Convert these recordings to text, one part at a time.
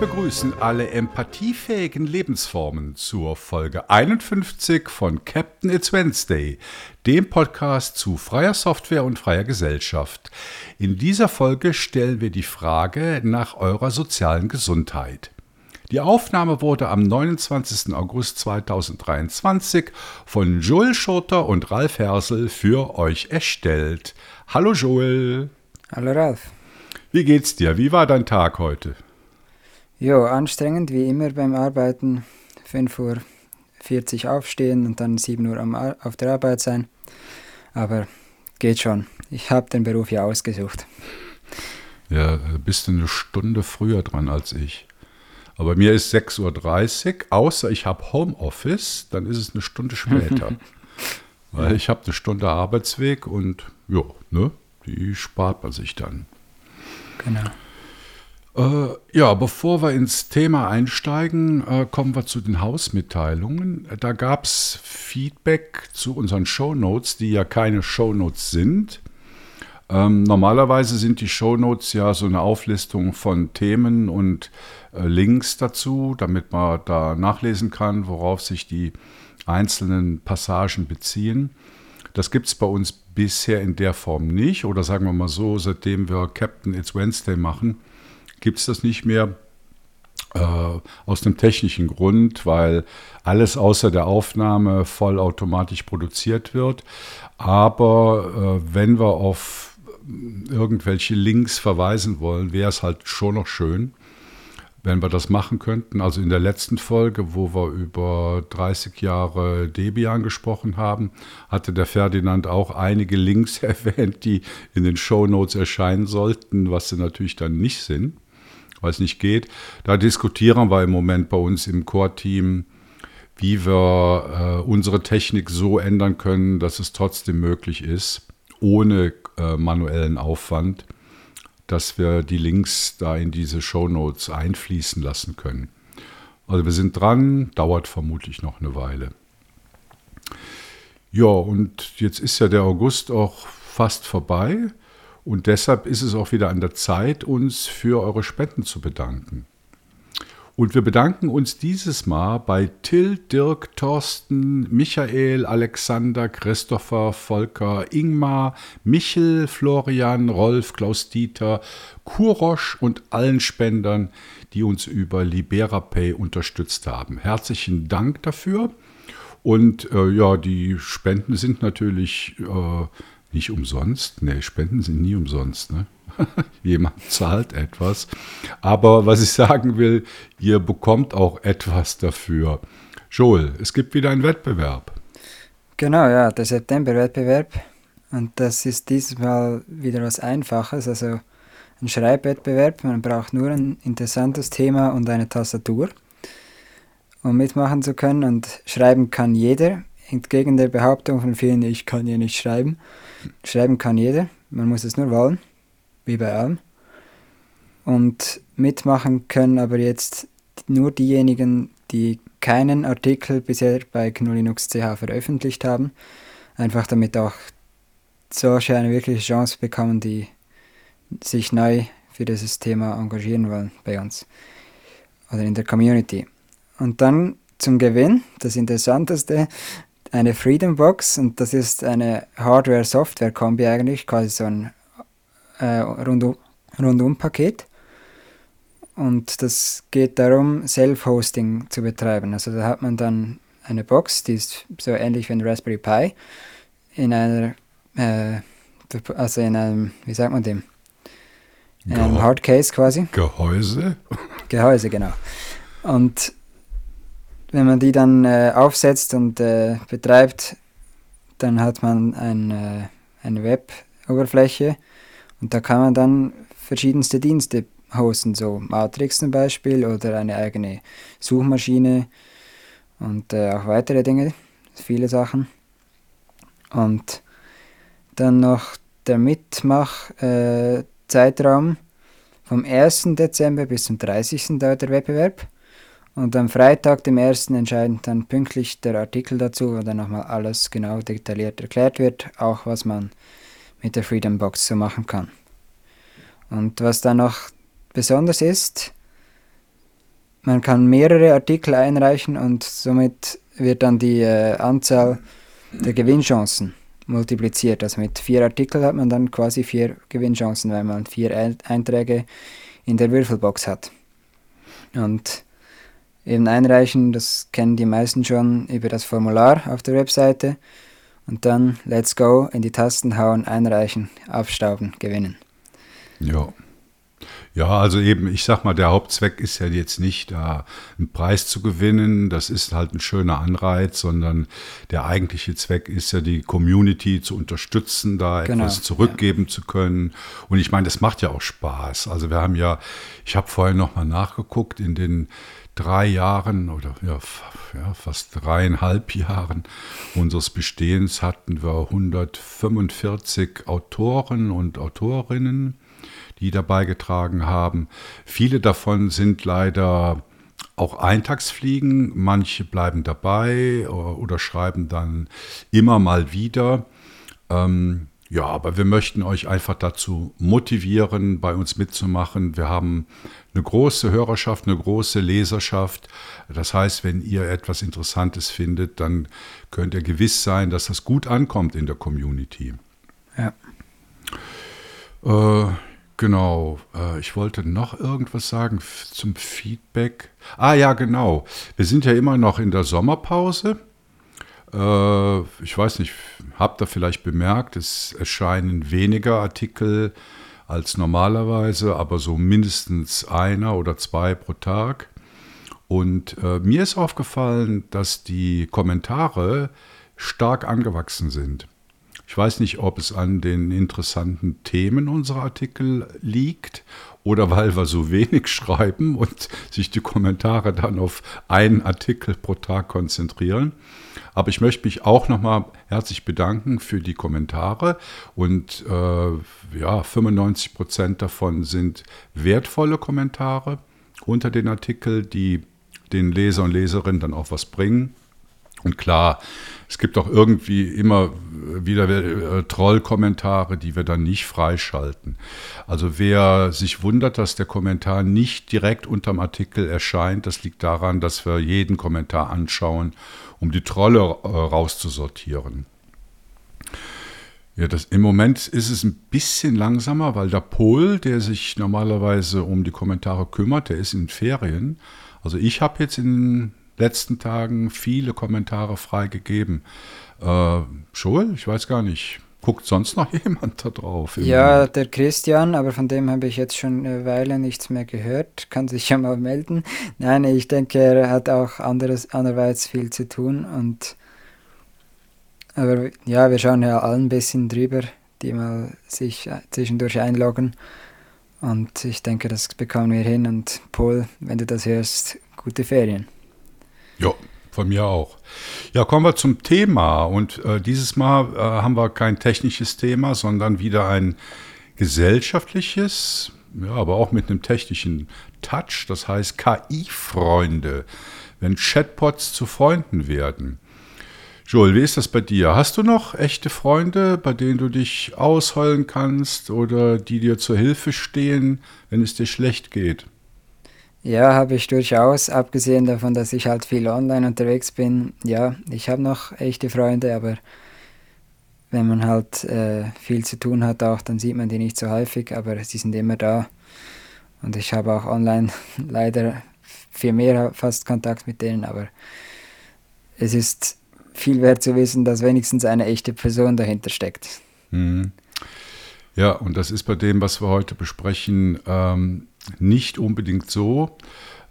begrüßen alle empathiefähigen Lebensformen zur Folge 51 von Captain It's Wednesday, dem Podcast zu freier Software und freier Gesellschaft. In dieser Folge stellen wir die Frage nach eurer sozialen Gesundheit. Die Aufnahme wurde am 29. August 2023 von Joel Schurter und Ralf Hersel für euch erstellt. Hallo Joel. Hallo Ralf. Wie geht's dir? Wie war dein Tag heute? Jo, anstrengend wie immer beim Arbeiten. 5.40 Uhr aufstehen und dann 7 Uhr am, auf der Arbeit sein. Aber geht schon. Ich habe den Beruf ja ausgesucht. Ja, bist du eine Stunde früher dran als ich. Aber mir ist 6.30 Uhr, außer ich habe Homeoffice, dann ist es eine Stunde später. Weil ich habe eine Stunde Arbeitsweg und ja, ne, die spart man sich dann. Genau. Äh, ja, bevor wir ins Thema einsteigen, äh, kommen wir zu den Hausmitteilungen. Da gab es Feedback zu unseren Shownotes, die ja keine Shownotes sind. Ähm, normalerweise sind die Shownotes ja so eine Auflistung von Themen und äh, Links dazu, damit man da nachlesen kann, worauf sich die einzelnen Passagen beziehen. Das gibt es bei uns bisher in der Form nicht. Oder sagen wir mal so, seitdem wir Captain It's Wednesday machen, gibt es das nicht mehr. Äh, aus dem technischen Grund, weil alles außer der Aufnahme vollautomatisch produziert wird. Aber äh, wenn wir auf irgendwelche Links verweisen wollen, wäre es halt schon noch schön, wenn wir das machen könnten. Also in der letzten Folge, wo wir über 30 Jahre Debian gesprochen haben, hatte der Ferdinand auch einige Links erwähnt, die in den Show Notes erscheinen sollten, was sie natürlich dann nicht sind weil es nicht geht. Da diskutieren wir im Moment bei uns im Core-Team, wie wir äh, unsere Technik so ändern können, dass es trotzdem möglich ist, ohne äh, manuellen Aufwand, dass wir die Links da in diese Show Notes einfließen lassen können. Also wir sind dran, dauert vermutlich noch eine Weile. Ja, und jetzt ist ja der August auch fast vorbei. Und deshalb ist es auch wieder an der Zeit, uns für eure Spenden zu bedanken. Und wir bedanken uns dieses Mal bei Till, Dirk, Thorsten, Michael, Alexander, Christopher, Volker, Ingmar, Michel, Florian, Rolf, Klaus-Dieter, Kurosch und allen Spendern, die uns über LiberaPay unterstützt haben. Herzlichen Dank dafür. Und äh, ja, die Spenden sind natürlich äh, nicht umsonst? Ne, Spenden sind nie umsonst. Ne? Jemand zahlt etwas. Aber was ich sagen will, ihr bekommt auch etwas dafür. Joel, es gibt wieder einen Wettbewerb. Genau, ja, der September-Wettbewerb. Und das ist dieses Mal wieder was Einfaches, also ein Schreibwettbewerb. Man braucht nur ein interessantes Thema und eine Tastatur, um mitmachen zu können. Und schreiben kann jeder, entgegen der Behauptung von vielen, ich kann ja nicht schreiben. Schreiben kann jeder, man muss es nur wollen, wie bei allem. Und mitmachen können aber jetzt nur diejenigen, die keinen Artikel bisher bei GNU Linux CH veröffentlicht haben, einfach damit auch solche eine wirkliche Chance bekommen, die sich neu für dieses Thema engagieren wollen bei uns oder in der Community. Und dann zum Gewinn, das Interessanteste, eine Freedom Box und das ist eine Hardware-Software-Kombi eigentlich, quasi so ein äh, Rundum-Paket. Und das geht darum, Self-Hosting zu betreiben. Also da hat man dann eine Box, die ist so ähnlich wie ein Raspberry Pi, in einer, äh, also in einem, wie sagt man dem? In einem Hardcase quasi. Gehäuse? Gehäuse, genau. Und wenn man die dann äh, aufsetzt und äh, betreibt, dann hat man ein, äh, eine Web-Oberfläche und da kann man dann verschiedenste Dienste hosten, so Matrix zum Beispiel oder eine eigene Suchmaschine und äh, auch weitere Dinge, viele Sachen. Und dann noch der Mitmach-Zeitraum äh, vom 1. Dezember bis zum 30. dauert der Wettbewerb. Und am Freitag, dem 1. entscheidet dann pünktlich der Artikel dazu, wo dann nochmal alles genau detailliert erklärt wird, auch was man mit der Freedom Box so machen kann. Und was dann noch besonders ist, man kann mehrere Artikel einreichen und somit wird dann die äh, Anzahl der Gewinnchancen multipliziert. Also mit vier Artikeln hat man dann quasi vier Gewinnchancen, weil man vier Einträge in der Würfelbox hat. Und eben einreichen, das kennen die meisten schon über das Formular auf der Webseite. Und dann let's go, in die Tasten hauen, einreichen, abstauben, gewinnen. Ja. Ja, also eben, ich sag mal, der Hauptzweck ist ja jetzt nicht, da einen Preis zu gewinnen, das ist halt ein schöner Anreiz, sondern der eigentliche Zweck ist ja, die Community zu unterstützen, da genau, etwas zurückgeben ja. zu können. Und ich meine, das macht ja auch Spaß. Also wir haben ja, ich habe vorher nochmal nachgeguckt, in den drei Jahren oder ja, ja, fast dreieinhalb Jahren unseres Bestehens hatten wir 145 Autoren und Autorinnen die da beigetragen haben. Viele davon sind leider auch Eintagsfliegen, manche bleiben dabei oder, schreiben dann immer mal wieder. Ähm, ja, aber wir möchten euch einfach dazu motivieren, bei uns mitzumachen. Wir haben eine große Hörerschaft, eine große Leserschaft. Das heißt, wenn ihr etwas Interessantes findet, dann könnt ihr gewiss sein, dass das gut ankommt in der Community. Ja. Äh, Genau, äh, ich wollte noch irgendwas sagen zum Feedback. Ah ja, genau. Wir sind ja immer noch in der Sommerpause. Äh, ich weiß nicht, habt ihr vielleicht bemerkt, es erscheinen weniger Artikel als normalerweise, aber so mindestens einer oder zwei pro Tag. Und äh, mir ist aufgefallen, dass die Kommentare stark angewachsen sind. Ich weiß nicht, ob es an den interessanten Themen unserer Artikel liegt oder weil wir so wenig schreiben und sich die Kommentare dann auf einen Artikel pro Tag konzentrieren. Aber ich möchte mich auch nochmal herzlich bedanken für die Kommentare und äh, ja, 95 Prozent davon sind wertvolle Kommentare unter den Artikel, die den Leser und Leserinnen dann auch was bringen. Und klar, es gibt auch irgendwie immer wieder äh, Trollkommentare, die wir dann nicht freischalten. Also wer sich wundert, dass der Kommentar nicht direkt unterm Artikel erscheint, das liegt daran, dass wir jeden Kommentar anschauen, um die Trolle äh, rauszusortieren. Ja, das, Im Moment ist es ein bisschen langsamer, weil der Pol, der sich normalerweise um die Kommentare kümmert, der ist in Ferien. Also ich habe jetzt in letzten Tagen viele Kommentare freigegeben. Äh, Joel, ich weiß gar nicht, guckt sonst noch jemand da drauf? Ja, der Christian, aber von dem habe ich jetzt schon eine Weile nichts mehr gehört. Kann sich ja mal melden. Nein, ich denke, er hat auch anderes, andererseits viel zu tun. Und aber ja, wir schauen ja alle ein bisschen drüber, die mal sich zwischendurch einloggen. Und ich denke, das bekommen wir hin. Und Paul, wenn du das hörst, gute Ferien. Ja, von mir auch. Ja, kommen wir zum Thema. Und äh, dieses Mal äh, haben wir kein technisches Thema, sondern wieder ein gesellschaftliches, ja, aber auch mit einem technischen Touch. Das heißt KI-Freunde, wenn Chatbots zu Freunden werden. Joel, wie ist das bei dir? Hast du noch echte Freunde, bei denen du dich ausheulen kannst oder die dir zur Hilfe stehen, wenn es dir schlecht geht? Ja, habe ich durchaus, abgesehen davon, dass ich halt viel online unterwegs bin. Ja, ich habe noch echte Freunde, aber wenn man halt äh, viel zu tun hat auch, dann sieht man die nicht so häufig, aber sie sind immer da. Und ich habe auch online leider viel mehr fast Kontakt mit denen, aber es ist viel wert zu wissen, dass wenigstens eine echte Person dahinter steckt. Mhm. Ja, und das ist bei dem, was wir heute besprechen, ähm, nicht unbedingt so.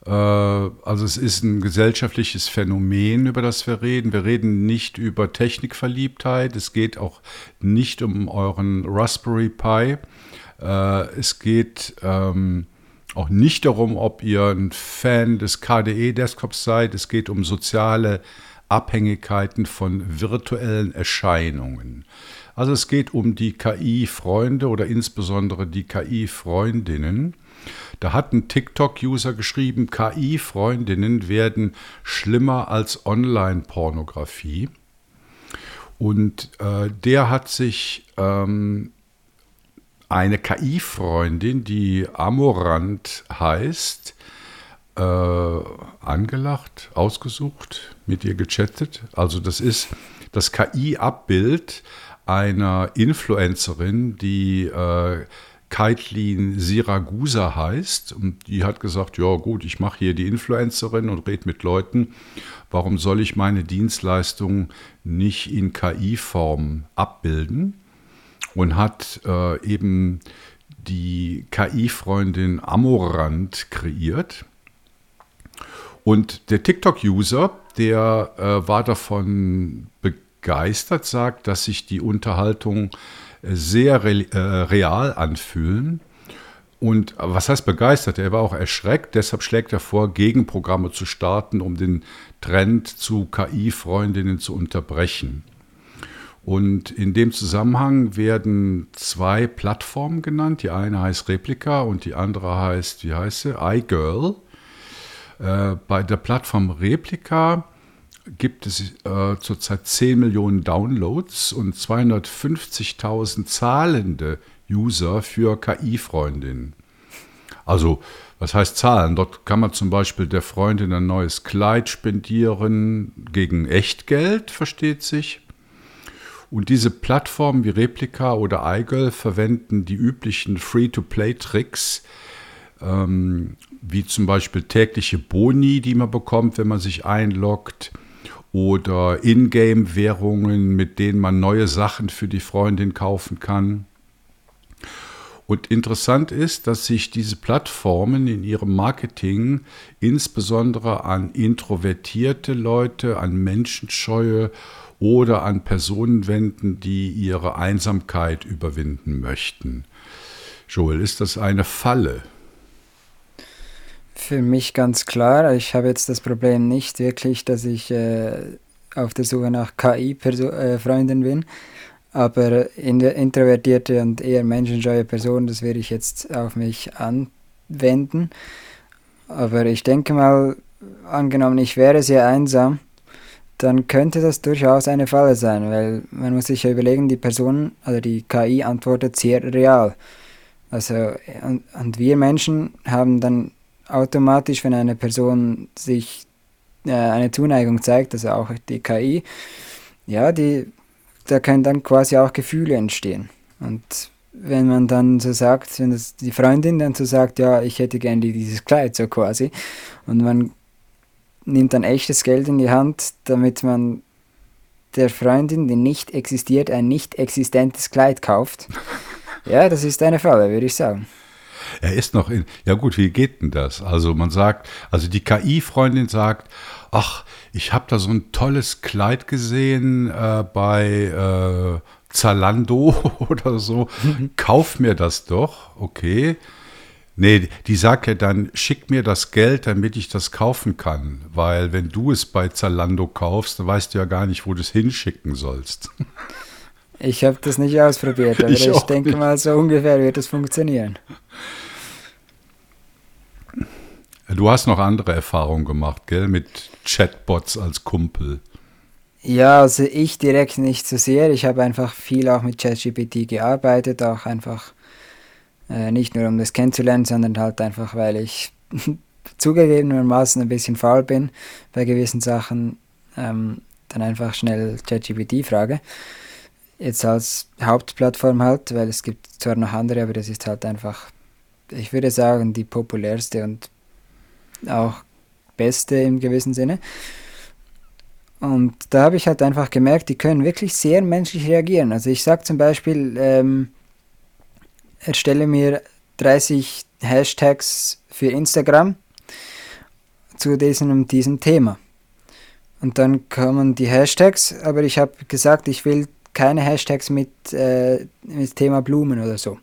Äh, also es ist ein gesellschaftliches Phänomen, über das wir reden. Wir reden nicht über Technikverliebtheit. Es geht auch nicht um euren Raspberry Pi. Äh, es geht ähm, auch nicht darum, ob ihr ein Fan des KDE-Desktops seid. Es geht um soziale Abhängigkeiten von virtuellen Erscheinungen. Also es geht um die KI-Freunde oder insbesondere die KI-Freundinnen. Da hat ein TikTok-User geschrieben, KI-Freundinnen werden schlimmer als Online-Pornografie. Und äh, der hat sich ähm, eine KI-Freundin, die Amorant heißt, äh, angelacht, ausgesucht, mit ihr gechattet. Also das ist das KI-Abbild einer Influencerin, die äh, Kaitlin Siragusa heißt. Und die hat gesagt, ja gut, ich mache hier die Influencerin und rede mit Leuten. Warum soll ich meine Dienstleistung nicht in KI-Form abbilden? Und hat äh, eben die KI-Freundin Amorant kreiert. Und der TikTok-User, der äh, war davon begeistert, sagt, dass sich die Unterhaltung sehr re äh, real anfühlen. Und was heißt begeistert? Er war auch erschreckt, deshalb schlägt er vor, Gegenprogramme zu starten, um den Trend zu KI-Freundinnen zu unterbrechen. Und in dem Zusammenhang werden zwei Plattformen genannt. Die eine heißt Replika und die andere heißt, wie heißt sie? iGirl. Äh, bei der Plattform Replika gibt es äh, zurzeit 10 Millionen Downloads und 250.000 zahlende User für KI-Freundinnen. Also, was heißt Zahlen? Dort kann man zum Beispiel der Freundin ein neues Kleid spendieren gegen Echtgeld, versteht sich. Und diese Plattformen wie Replika oder iGirl verwenden die üblichen Free-to-Play-Tricks, ähm, wie zum Beispiel tägliche Boni, die man bekommt, wenn man sich einloggt, oder Ingame-Währungen, mit denen man neue Sachen für die Freundin kaufen kann. Und interessant ist, dass sich diese Plattformen in ihrem Marketing insbesondere an introvertierte Leute, an Menschenscheue oder an Personen wenden, die ihre Einsamkeit überwinden möchten. Joel, ist das eine Falle? Für mich ganz klar. Ich habe jetzt das Problem nicht wirklich, dass ich äh, auf der Suche nach KI-Freunden äh, bin. Aber in introvertierte und eher menschenscheue Person, das werde ich jetzt auf mich anwenden. Aber ich denke mal, angenommen, ich wäre sehr einsam, dann könnte das durchaus eine Falle sein, weil man muss sich ja überlegen, die Person, also die KI antwortet sehr real. Also, und, und wir Menschen haben dann automatisch, wenn eine Person sich äh, eine Zuneigung zeigt, also auch die KI, ja, die, da können dann quasi auch Gefühle entstehen. Und wenn man dann so sagt, wenn das die Freundin dann so sagt, ja, ich hätte gerne dieses Kleid, so quasi, und man nimmt dann echtes Geld in die Hand, damit man der Freundin, die nicht existiert, ein nicht existentes Kleid kauft. Ja, das ist eine Falle, würde ich sagen. Er ist noch in. Ja gut, wie geht denn das? Also man sagt, also die KI-Freundin sagt, ach, ich habe da so ein tolles Kleid gesehen äh, bei äh, Zalando oder so. Mhm. Kauf mir das doch, okay. Nee, die sagt ja dann, schick mir das Geld, damit ich das kaufen kann. Weil wenn du es bei Zalando kaufst, dann weißt du ja gar nicht, wo du es hinschicken sollst. Ich habe das nicht ausprobiert, aber ich, ich denke nicht. mal, so ungefähr wird es funktionieren. Du hast noch andere Erfahrungen gemacht, gell, mit Chatbots als Kumpel. Ja, also ich direkt nicht so sehr. Ich habe einfach viel auch mit ChatGPT gearbeitet, auch einfach äh, nicht nur um das kennenzulernen, sondern halt einfach, weil ich zugegebenermaßen ein bisschen faul bin bei gewissen Sachen, ähm, dann einfach schnell ChatGPT frage. Jetzt als Hauptplattform halt, weil es gibt zwar noch andere, aber das ist halt einfach, ich würde sagen, die populärste und auch beste im gewissen Sinne. Und da habe ich halt einfach gemerkt, die können wirklich sehr menschlich reagieren. Also ich sage zum Beispiel, ähm, erstelle mir 30 Hashtags für Instagram zu diesem und diesem Thema. Und dann kommen die Hashtags, aber ich habe gesagt, ich will keine Hashtags mit, äh, mit Thema Blumen oder so.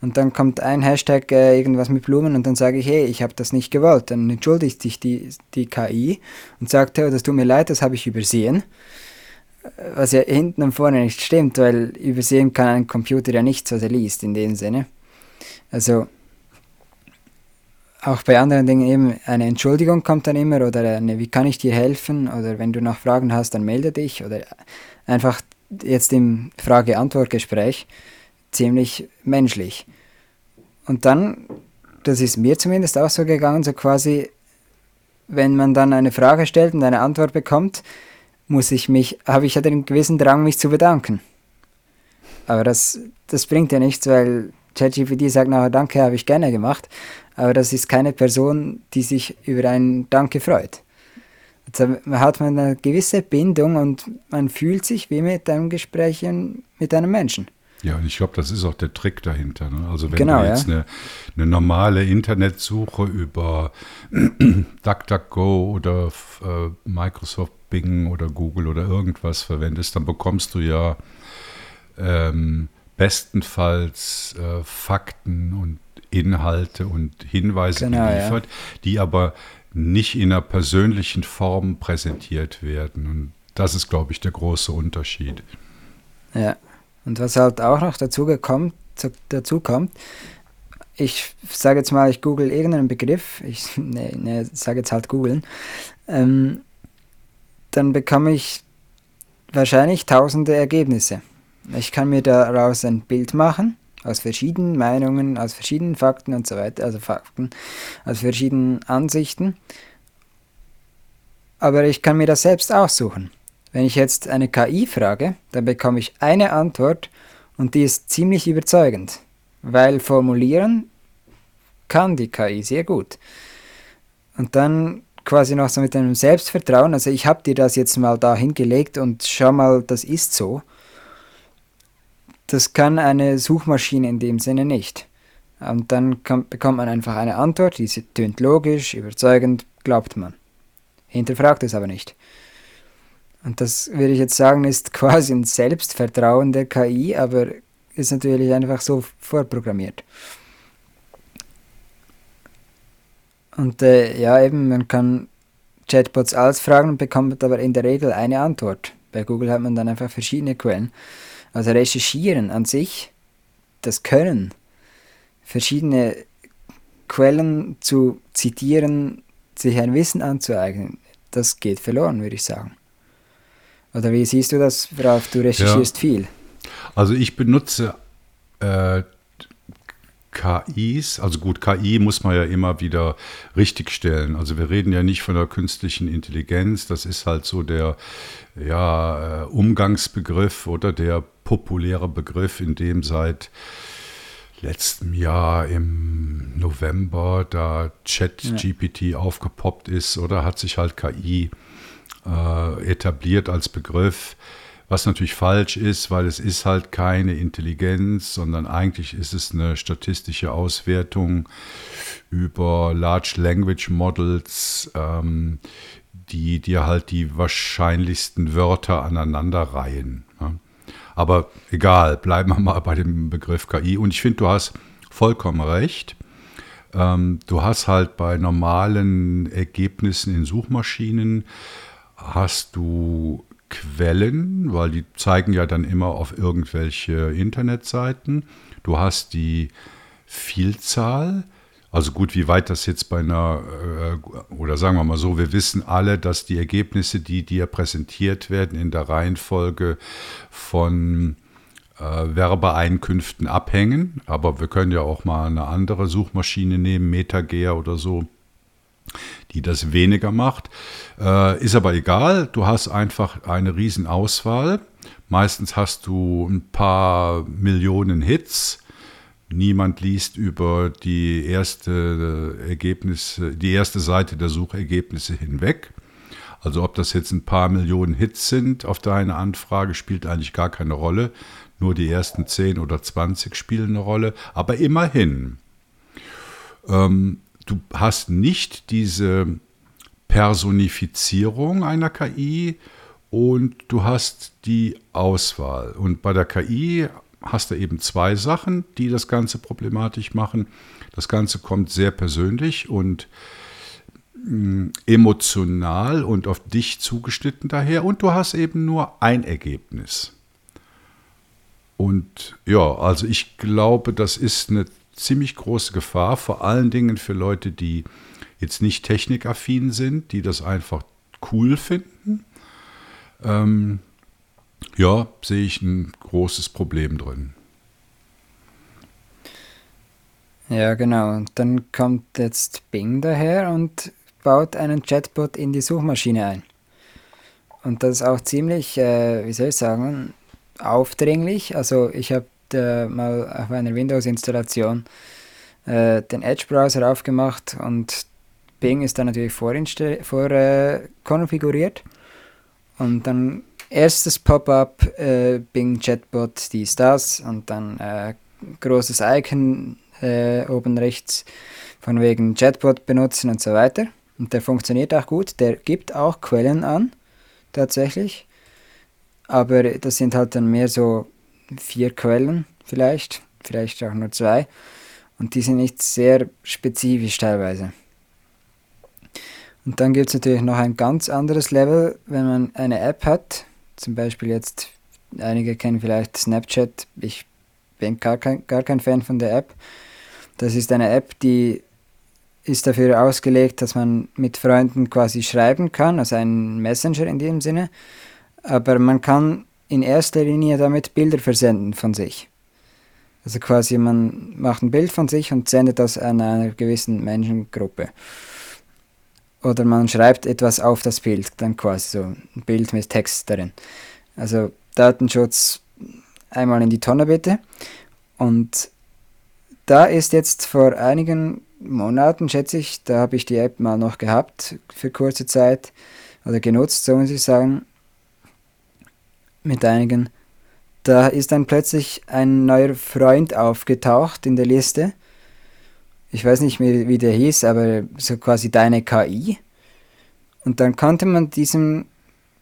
Und dann kommt ein Hashtag äh, irgendwas mit Blumen und dann sage ich, hey, ich habe das nicht gewollt. Dann entschuldigt sich die, die KI und sagt, hey, das tut mir leid, das habe ich übersehen. Was ja hinten und vorne nicht stimmt, weil übersehen kann ein Computer ja nichts, was er liest in dem Sinne. Also auch bei anderen Dingen eben eine Entschuldigung kommt dann immer oder eine, wie kann ich dir helfen oder wenn du noch Fragen hast, dann melde dich oder einfach jetzt im Frage-Antwort-Gespräch ziemlich menschlich. Und dann, das ist mir zumindest auch so gegangen, so quasi wenn man dann eine Frage stellt und eine Antwort bekommt, muss ich mich, habe ich ja den gewissen Drang, mich zu bedanken. Aber das, das bringt ja nichts, weil ChatGPT sagt nachher Danke, habe ich gerne gemacht. Aber das ist keine Person, die sich über einen Danke freut. Also hat man eine gewisse Bindung und man fühlt sich wie mit einem Gespräch mit einem Menschen. Ja, und ich glaube, das ist auch der Trick dahinter. Ne? Also wenn genau, du jetzt ja. eine, eine, normale Internetsuche über DuckDuckGo oder äh, Microsoft Bing oder Google oder irgendwas verwendest, dann bekommst du ja ähm, bestenfalls äh, Fakten und Inhalte und Hinweise genau, geliefert, ja. die aber nicht in einer persönlichen Form präsentiert werden. Und das ist, glaube ich, der große Unterschied. Ja, und was halt auch noch dazu, gekommen, dazu kommt, ich sage jetzt mal, ich google irgendeinen Begriff, ich ne, ne, sage jetzt halt googeln, ähm, dann bekomme ich wahrscheinlich tausende Ergebnisse. Ich kann mir daraus ein Bild machen, aus verschiedenen Meinungen, aus verschiedenen Fakten und so weiter, also Fakten, aus verschiedenen Ansichten. Aber ich kann mir das selbst aussuchen. Wenn ich jetzt eine KI frage, dann bekomme ich eine Antwort und die ist ziemlich überzeugend, weil formulieren kann die KI sehr gut. Und dann quasi noch so mit einem Selbstvertrauen, also ich habe dir das jetzt mal da hingelegt und schau mal, das ist so. Das kann eine Suchmaschine in dem Sinne nicht. Und dann kann, bekommt man einfach eine Antwort, die tönt logisch, überzeugend, glaubt man. Hinterfragt es aber nicht. Und das würde ich jetzt sagen, ist quasi ein Selbstvertrauen der KI, aber ist natürlich einfach so vorprogrammiert. Und äh, ja, eben, man kann Chatbots alles fragen und bekommt aber in der Regel eine Antwort. Bei Google hat man dann einfach verschiedene Quellen. Also recherchieren an sich, das Können, verschiedene Quellen zu zitieren, sich ein Wissen anzueignen, das geht verloren, würde ich sagen. Oder wie siehst du das, Ralf? Du recherchierst ja. viel. Also ich benutze äh, KIs, also gut, KI muss man ja immer wieder richtigstellen. Also wir reden ja nicht von der künstlichen Intelligenz, das ist halt so der ja, äh, Umgangsbegriff oder der populäre Begriff, in dem seit letztem Jahr im November da ChatGPT ja. aufgepoppt ist oder hat sich halt KI äh, etabliert als Begriff. Was natürlich falsch ist, weil es ist halt keine Intelligenz, sondern eigentlich ist es eine statistische Auswertung über Large Language Models, ähm, die dir halt die wahrscheinlichsten Wörter aneinanderreihen. Ja. Aber egal, bleiben wir mal bei dem Begriff KI. Und ich finde, du hast vollkommen recht. Ähm, du hast halt bei normalen Ergebnissen in Suchmaschinen, hast du Quellen, weil die zeigen ja dann immer auf irgendwelche Internetseiten. Du hast die Vielzahl, also gut, wie weit das jetzt bei einer, äh, oder sagen wir mal so, wir wissen alle, dass die Ergebnisse, die dir präsentiert werden, in der Reihenfolge von äh, Werbeeinkünften abhängen. Aber wir können ja auch mal eine andere Suchmaschine nehmen, MetaGear oder so die das weniger macht. Äh, ist aber egal, du hast einfach eine Riesenauswahl. Meistens hast du ein paar Millionen Hits. Niemand liest über die erste Ergebnisse, die erste Seite der Suchergebnisse hinweg. Also ob das jetzt ein paar Millionen Hits sind auf deine Anfrage, spielt eigentlich gar keine Rolle. Nur die ersten 10 oder 20 spielen eine Rolle. Aber immerhin. Ähm, du hast nicht diese Personifizierung einer KI und du hast die Auswahl. Und bei der KI hast du eben zwei Sachen, die das Ganze problematisch machen. Das Ganze kommt sehr persönlich und mm, emotional und auf dich zugeschnitten daher und du hast eben nur ein Ergebnis. Und ja, also ich glaube, das ist eine ziemlich große Gefahr, vor allen Dingen für Leute, die jetzt nicht technikaffin sind, die das einfach cool finden. Ähm, ja, sehe ich ein großes Problem drin. Ja, genau. Und dann kommt jetzt Bing daher und baut einen Chatbot in die Suchmaschine ein. Und das ist auch ziemlich, äh, wie soll ich sagen, aufdringlich. Also ich habe äh, mal auf einer Windows-Installation äh, den Edge-Browser aufgemacht und Bing ist dann natürlich vorkonfiguriert. Vor, äh, und dann erstes Pop-up, äh, Bing Chatbot, dies, das und dann äh, großes Icon äh, oben rechts von wegen Chatbot benutzen und so weiter. Und der funktioniert auch gut, der gibt auch Quellen an, tatsächlich. Aber das sind halt dann mehr so vier Quellen vielleicht, vielleicht auch nur zwei. Und die sind nicht sehr spezifisch teilweise. Und dann gibt es natürlich noch ein ganz anderes Level, wenn man eine App hat. Zum Beispiel jetzt, einige kennen vielleicht Snapchat. Ich bin gar kein, gar kein Fan von der App. Das ist eine App, die ist dafür ausgelegt, dass man mit Freunden quasi schreiben kann, also ein Messenger in dem Sinne. Aber man kann in erster Linie damit Bilder versenden von sich. Also quasi man macht ein Bild von sich und sendet das an einer gewissen Menschengruppe. Oder man schreibt etwas auf das Bild, dann quasi so ein Bild mit Text darin. Also Datenschutz einmal in die Tonne bitte. Und da ist jetzt vor einigen Monaten, schätze ich, da habe ich die App mal noch gehabt für kurze Zeit oder genutzt, so muss ich sagen, mit einigen. Da ist dann plötzlich ein neuer Freund aufgetaucht in der Liste. Ich weiß nicht mehr, wie der hieß, aber so quasi deine KI. Und dann konnte man diesem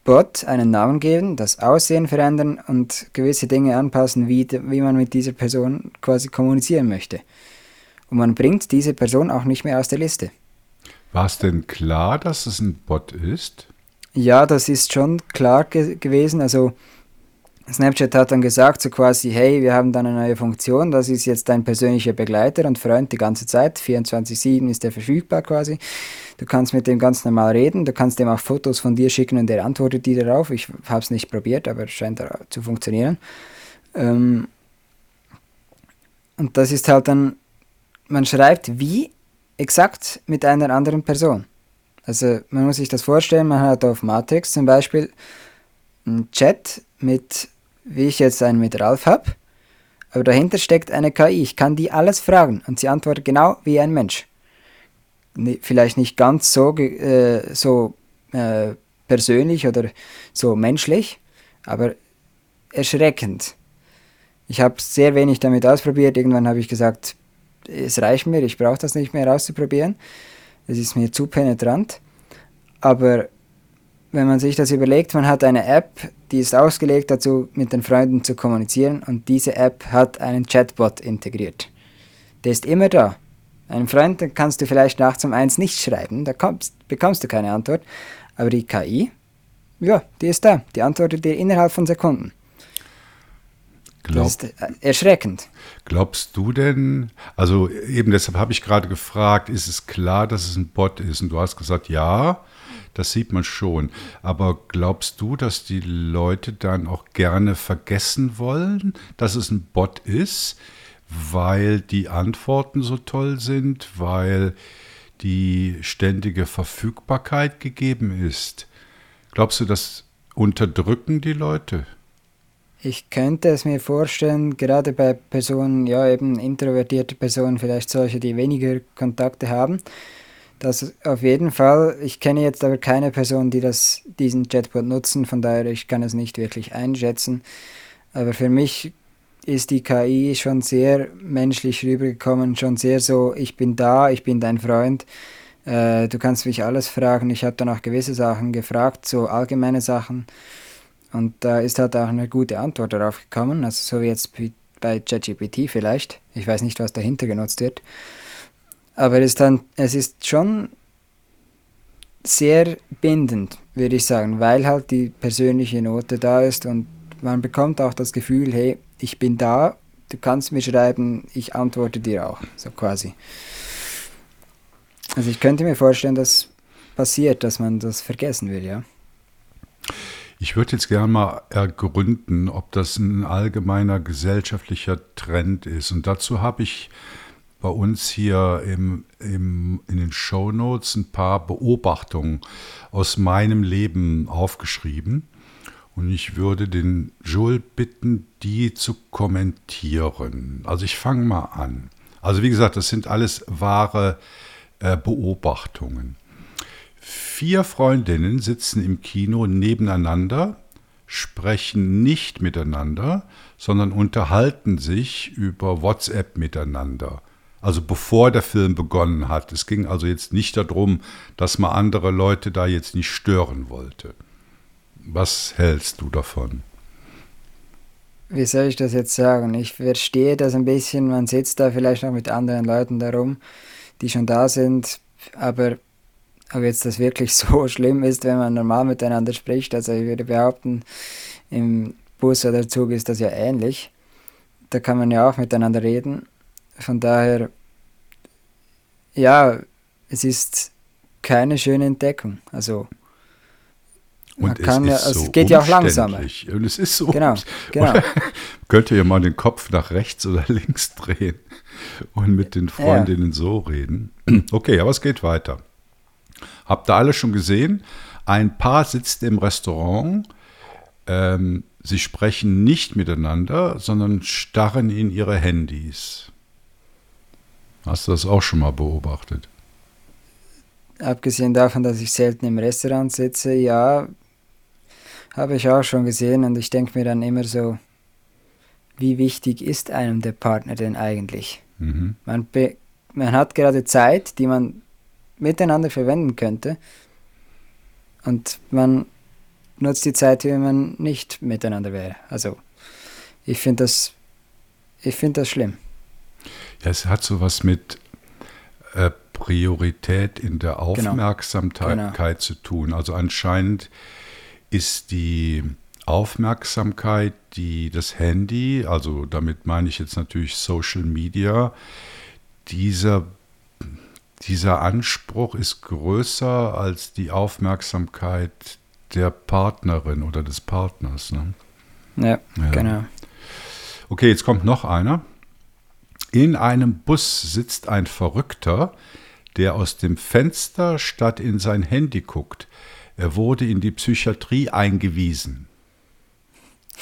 Bot einen Namen geben, das Aussehen verändern und gewisse Dinge anpassen, wie, wie man mit dieser Person quasi kommunizieren möchte. Und man bringt diese Person auch nicht mehr aus der Liste. War es denn klar, dass es ein Bot ist? Ja, das ist schon klar ge gewesen. Also Snapchat hat dann gesagt, so quasi, hey, wir haben da eine neue Funktion, das ist jetzt dein persönlicher Begleiter und Freund die ganze Zeit, 24-7 ist der verfügbar quasi. Du kannst mit dem ganz normal reden, du kannst dem auch Fotos von dir schicken und der antwortet dir darauf. Ich habe es nicht probiert, aber es scheint zu funktionieren. Ähm und das ist halt dann, man schreibt wie exakt mit einer anderen Person. Also man muss sich das vorstellen, man hat auf Matrix zum Beispiel einen Chat mit wie ich jetzt einen mit Ralf habe, aber dahinter steckt eine KI. Ich kann die alles fragen und sie antwortet genau wie ein Mensch. Vielleicht nicht ganz so, äh, so äh, persönlich oder so menschlich, aber erschreckend. Ich habe sehr wenig damit ausprobiert. Irgendwann habe ich gesagt, es reicht mir, ich brauche das nicht mehr auszuprobieren. Es ist mir zu penetrant. Aber wenn man sich das überlegt, man hat eine App, die ist ausgelegt dazu, mit den Freunden zu kommunizieren und diese App hat einen Chatbot integriert. Der ist immer da. Einen Freund kannst du vielleicht nachts um eins nicht schreiben, da kommst, bekommst du keine Antwort, aber die KI, ja, die ist da, die antwortet dir innerhalb von Sekunden. Glaub, das ist äh, erschreckend. Glaubst du denn, also eben deshalb habe ich gerade gefragt, ist es klar, dass es ein Bot ist? Und du hast gesagt, ja das sieht man schon. Aber glaubst du, dass die Leute dann auch gerne vergessen wollen, dass es ein Bot ist, weil die Antworten so toll sind, weil die ständige Verfügbarkeit gegeben ist? Glaubst du, das unterdrücken die Leute? Ich könnte es mir vorstellen, gerade bei Personen, ja eben introvertierte Personen, vielleicht solche, die weniger Kontakte haben, das auf jeden Fall. Ich kenne jetzt aber keine Person, die das, diesen Chatbot nutzen, von daher ich kann es nicht wirklich einschätzen. Aber für mich ist die KI schon sehr menschlich rübergekommen, schon sehr so, ich bin da, ich bin dein Freund, äh, du kannst mich alles fragen. Ich habe dann auch gewisse Sachen gefragt, so allgemeine Sachen. Und da ist halt auch eine gute Antwort darauf gekommen, also so wie jetzt bei ChatGPT vielleicht. Ich weiß nicht, was dahinter genutzt wird. Aber es ist, dann, es ist schon sehr bindend, würde ich sagen, weil halt die persönliche Note da ist und man bekommt auch das Gefühl, hey, ich bin da, du kannst mir schreiben, ich antworte dir auch, so quasi. Also ich könnte mir vorstellen, dass passiert, dass man das vergessen will, ja. Ich würde jetzt gerne mal ergründen, ob das ein allgemeiner gesellschaftlicher Trend ist. Und dazu habe ich bei uns hier im, im, in den Show Notes ein paar Beobachtungen aus meinem Leben aufgeschrieben. Und ich würde den Joel bitten, die zu kommentieren. Also ich fange mal an. Also wie gesagt, das sind alles wahre äh, Beobachtungen. Vier Freundinnen sitzen im Kino nebeneinander, sprechen nicht miteinander, sondern unterhalten sich über WhatsApp miteinander. Also bevor der Film begonnen hat. Es ging also jetzt nicht darum, dass man andere Leute da jetzt nicht stören wollte. Was hältst du davon? Wie soll ich das jetzt sagen? Ich verstehe das ein bisschen. Man sitzt da vielleicht noch mit anderen Leuten darum, die schon da sind. Aber ob jetzt das wirklich so schlimm ist, wenn man normal miteinander spricht, also ich würde behaupten, im Bus oder Zug ist das ja ähnlich. Da kann man ja auch miteinander reden. Von daher, ja, es ist keine schöne Entdeckung. Also und es, ja, also es geht ja auch langsamer. Und es ist so. Genau, genau. könnt ihr ja mal den Kopf nach rechts oder links drehen und mit den Freundinnen ja. so reden. Okay, aber es geht weiter. Habt ihr alle schon gesehen? Ein Paar sitzt im Restaurant. Ähm, sie sprechen nicht miteinander, sondern starren in ihre Handys. Hast du das auch schon mal beobachtet? Abgesehen davon, dass ich selten im Restaurant sitze, ja, habe ich auch schon gesehen und ich denke mir dann immer so, wie wichtig ist einem der Partner denn eigentlich? Mhm. Man, man hat gerade Zeit, die man miteinander verwenden könnte und man nutzt die Zeit, wenn man nicht miteinander wäre. Also ich finde das, ich finde das schlimm. Ja, es hat so was mit äh, Priorität in der genau. Aufmerksamkeit genau. Genau. zu tun. Also anscheinend ist die Aufmerksamkeit, die das Handy, also damit meine ich jetzt natürlich Social Media, dieser, dieser Anspruch ist größer als die Aufmerksamkeit der Partnerin oder des Partners. Ne? Ja, ja, genau. Okay, jetzt kommt noch einer. In einem Bus sitzt ein Verrückter, der aus dem Fenster statt in sein Handy guckt. Er wurde in die Psychiatrie eingewiesen.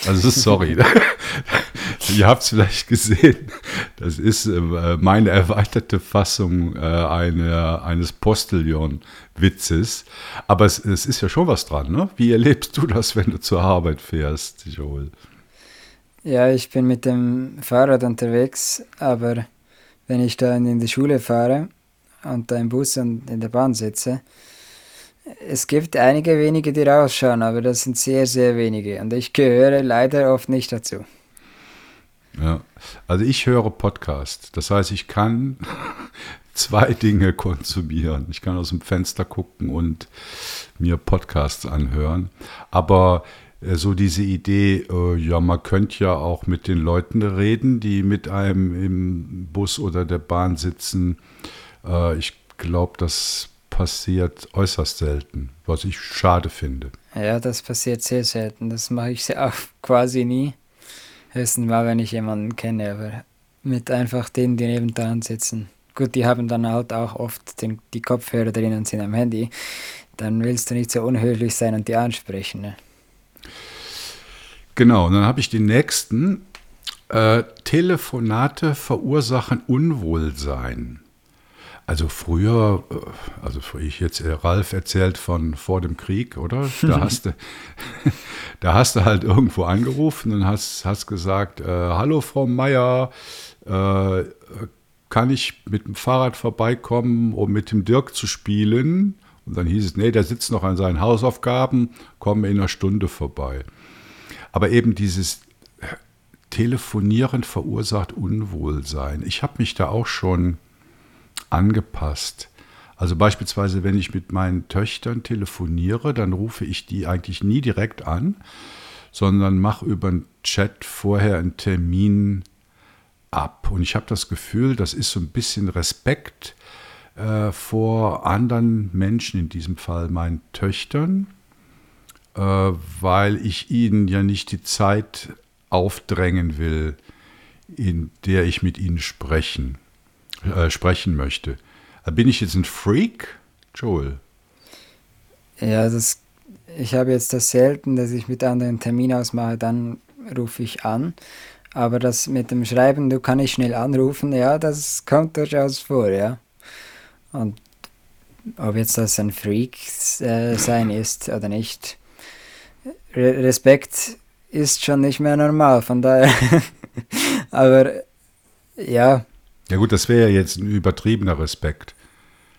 Also sorry, ihr habt es vielleicht gesehen. Das ist äh, meine erweiterte Fassung äh, eine, eines Postillon-Witzes. Aber es, es, ist ja schon was dran. Ne? Wie erlebst du das, wenn du zur Arbeit fährst, Joel? Ja, ich bin mit dem Fahrrad unterwegs, aber wenn ich dann in die Schule fahre und da im Bus und in der Bahn sitze, es gibt einige wenige, die rausschauen, aber das sind sehr, sehr wenige. Und ich gehöre leider oft nicht dazu. Ja, also ich höre Podcast. Das heißt, ich kann zwei Dinge konsumieren. Ich kann aus dem Fenster gucken und mir Podcasts anhören. Aber äh, so diese Idee, äh, ja, man könnte ja auch mit den Leuten reden, die mit einem im Bus oder der Bahn sitzen. Äh, ich glaube, das passiert äußerst selten, was ich schade finde. Ja, das passiert sehr selten. Das mache ich auch quasi nie. Höchstens mal, wenn ich jemanden kenne, aber mit einfach denen, die neben dran sitzen. Gut, die haben dann halt auch oft den, die Kopfhörer drin und sind am Handy. Dann willst du nicht so unhöflich sein und die ansprechen. Ne? Genau, dann habe ich den nächsten. Äh, Telefonate verursachen Unwohlsein. Also früher, äh, also ich jetzt äh, Ralf erzählt von vor dem Krieg, oder? Da hast du, da hast du halt irgendwo angerufen und hast, hast gesagt, äh, hallo Frau Meier, äh, kann ich mit dem Fahrrad vorbeikommen, um mit dem Dirk zu spielen? Und dann hieß es, nee, der sitzt noch an seinen Hausaufgaben, komme in einer Stunde vorbei. Aber eben dieses Telefonieren verursacht Unwohlsein. Ich habe mich da auch schon angepasst. Also beispielsweise, wenn ich mit meinen Töchtern telefoniere, dann rufe ich die eigentlich nie direkt an, sondern mache über einen Chat vorher einen Termin ab. Und ich habe das Gefühl, das ist so ein bisschen Respekt äh, vor anderen Menschen, in diesem Fall meinen Töchtern, äh, weil ich ihnen ja nicht die Zeit aufdrängen will, in der ich mit ihnen sprechen äh, sprechen möchte. Äh, bin ich jetzt ein Freak, Joel? Ja, das, ich habe jetzt das selten, dass ich mit anderen Termin ausmache, dann rufe ich an. Aber das mit dem Schreiben, du kann ich schnell anrufen, ja, das kommt durchaus vor, ja. Und ob jetzt das ein Freak äh, sein ist oder nicht, Re Respekt ist schon nicht mehr normal, von daher. Aber ja. Ja gut, das wäre ja jetzt ein übertriebener Respekt.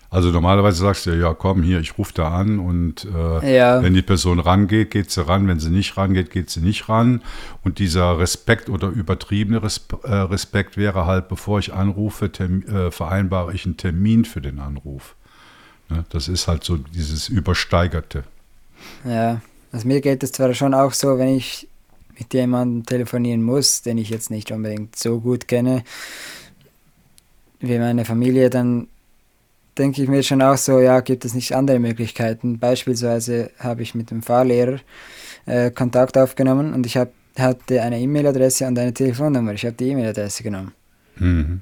Also normalerweise sagst du ja, komm hier, ich rufe da an und äh, ja. wenn die Person rangeht, geht sie ran, wenn sie nicht rangeht, geht sie nicht ran. Und dieser Respekt oder übertriebene äh, Respekt wäre halt, bevor ich anrufe, äh, vereinbare ich einen Termin für den Anruf. Ne? Das ist halt so dieses Übersteigerte. Ja, also mir geht es zwar schon auch so, wenn ich mit jemandem telefonieren muss, den ich jetzt nicht unbedingt so gut kenne, wie meine Familie, dann denke ich mir schon auch so, ja, gibt es nicht andere Möglichkeiten. Beispielsweise habe ich mit dem Fahrlehrer äh, Kontakt aufgenommen und ich hab, hatte eine E-Mail-Adresse und eine Telefonnummer. Ich habe die E-Mail-Adresse genommen. Mhm.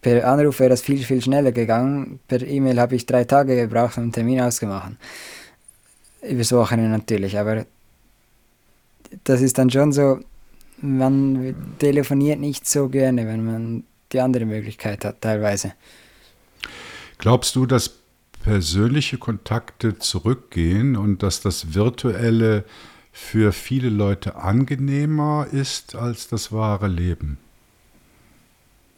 Per Anruf wäre das viel, viel schneller gegangen. Per E-Mail habe ich drei Tage gebraucht, um einen Termin auszumachen. Übers Wochenende natürlich, aber das ist dann schon so, man telefoniert nicht so gerne, wenn man die andere Möglichkeit hat, teilweise. Glaubst du, dass persönliche Kontakte zurückgehen und dass das Virtuelle für viele Leute angenehmer ist als das wahre Leben?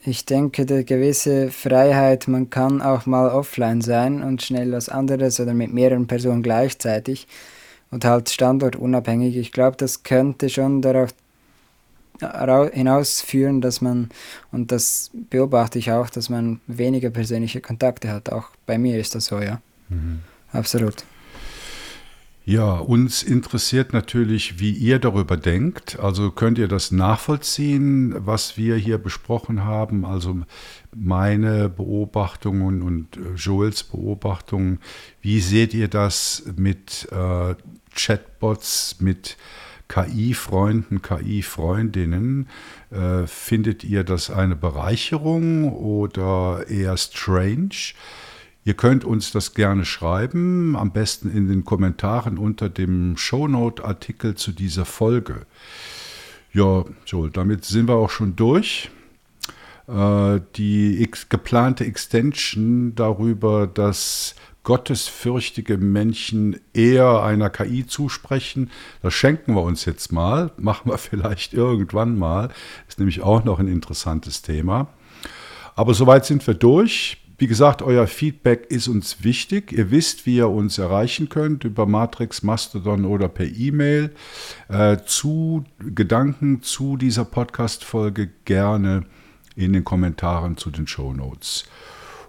Ich denke, die gewisse Freiheit, man kann auch mal offline sein und schnell was anderes oder mit mehreren Personen gleichzeitig und halt standortunabhängig. Ich glaube, das könnte schon darauf hinausführen, dass man, und das beobachte ich auch, dass man weniger persönliche Kontakte hat. Auch bei mir ist das so, ja. Mhm. Absolut. Ja, uns interessiert natürlich, wie ihr darüber denkt. Also könnt ihr das nachvollziehen, was wir hier besprochen haben? Also meine Beobachtungen und äh, Joels Beobachtungen. Wie seht ihr das mit äh, Chatbots, mit KI-Freunden, KI-Freundinnen? Äh, findet ihr das eine Bereicherung oder eher strange? Ihr könnt uns das gerne schreiben, am besten in den Kommentaren unter dem Shownote-Artikel zu dieser Folge. Ja, so, damit sind wir auch schon durch. Äh, die ex geplante Extension darüber, dass gottesfürchtige Menschen eher einer KI zusprechen, das schenken wir uns jetzt mal, machen wir vielleicht irgendwann mal, ist nämlich auch noch ein interessantes Thema. Aber soweit sind wir durch. Wie gesagt, euer Feedback ist uns wichtig. Ihr wisst, wie ihr uns erreichen könnt über Matrix, Mastodon oder per E-Mail. Äh, zu Gedanken zu dieser Podcast-Folge gerne in den Kommentaren zu den Show Notes.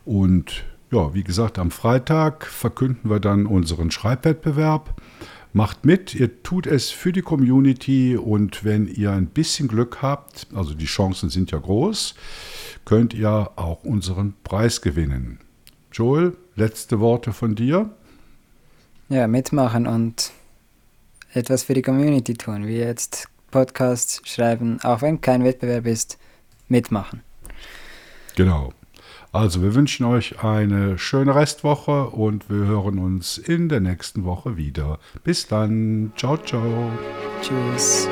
Und ja, wie gesagt, am Freitag verkünden wir dann unseren Schreibwettbewerb. Macht mit, ihr tut es für die Community und wenn ihr ein bisschen Glück habt, also die Chancen sind ja groß, könnt ihr auch unseren Preis gewinnen. Joel, letzte Worte von dir? Ja, mitmachen und etwas für die Community tun, wie jetzt Podcasts schreiben, auch wenn kein Wettbewerb ist, mitmachen. Genau. Also wir wünschen euch eine schöne Restwoche und wir hören uns in der nächsten Woche wieder. Bis dann. Ciao, ciao. Tschüss.